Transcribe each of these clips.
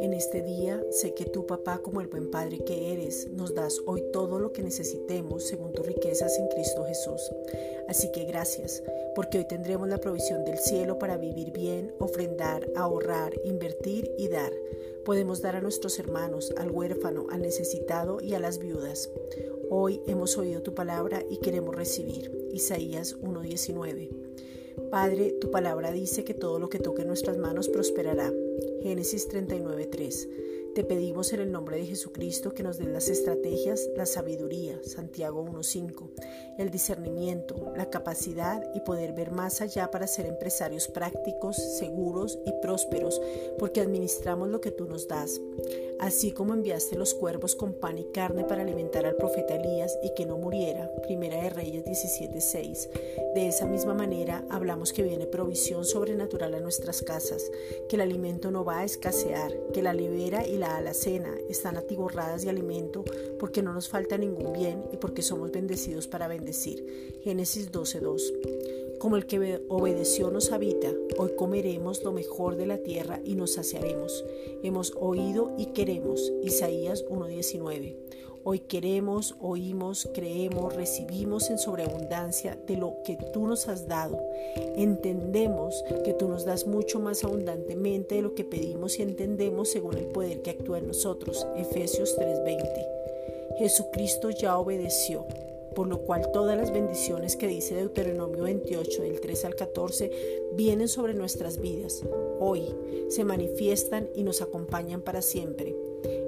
En este día sé que tu papá, como el buen padre que eres, nos das hoy todo lo que necesitemos según tus riquezas en Cristo Jesús. Así que gracias, porque hoy tendremos la provisión del cielo para vivir bien, ofrendar, ahorrar, invertir y dar. Podemos dar a nuestros hermanos, al huérfano, al necesitado y a las viudas. Hoy hemos oído tu palabra y queremos recibir. Isaías 1:19. Padre, tu palabra dice que todo lo que toque nuestras manos prosperará. Génesis 39:3. Te pedimos en el nombre de Jesucristo que nos den las estrategias, la sabiduría, Santiago 1.5, el discernimiento, la capacidad y poder ver más allá para ser empresarios prácticos, seguros y prósperos, porque administramos lo que tú nos das. Así como enviaste los cuervos con pan y carne para alimentar al profeta Elías y que no muriera, Primera de Reyes 17.6. De esa misma manera hablamos que viene provisión sobrenatural a nuestras casas, que el alimento no va a escasear, que la libera y la alacena están atiborradas de alimento porque no nos falta ningún bien y porque somos bendecidos para bendecir. Génesis 12.2. Como el que obedeció nos habita, hoy comeremos lo mejor de la tierra y nos saciaremos. Hemos oído y queremos. Isaías 1.19. Hoy queremos, oímos, creemos, recibimos en sobreabundancia de lo que tú nos has dado. Entendemos que tú nos das mucho más abundantemente de lo que pedimos y entendemos según el poder que actúa en nosotros. Efesios 3:20. Jesucristo ya obedeció por lo cual todas las bendiciones que dice Deuteronomio 28 del 3 al 14 vienen sobre nuestras vidas. Hoy se manifiestan y nos acompañan para siempre.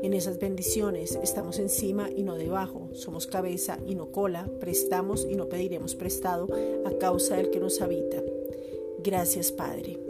En esas bendiciones estamos encima y no debajo, somos cabeza y no cola, prestamos y no pediremos prestado a causa del que nos habita. Gracias Padre.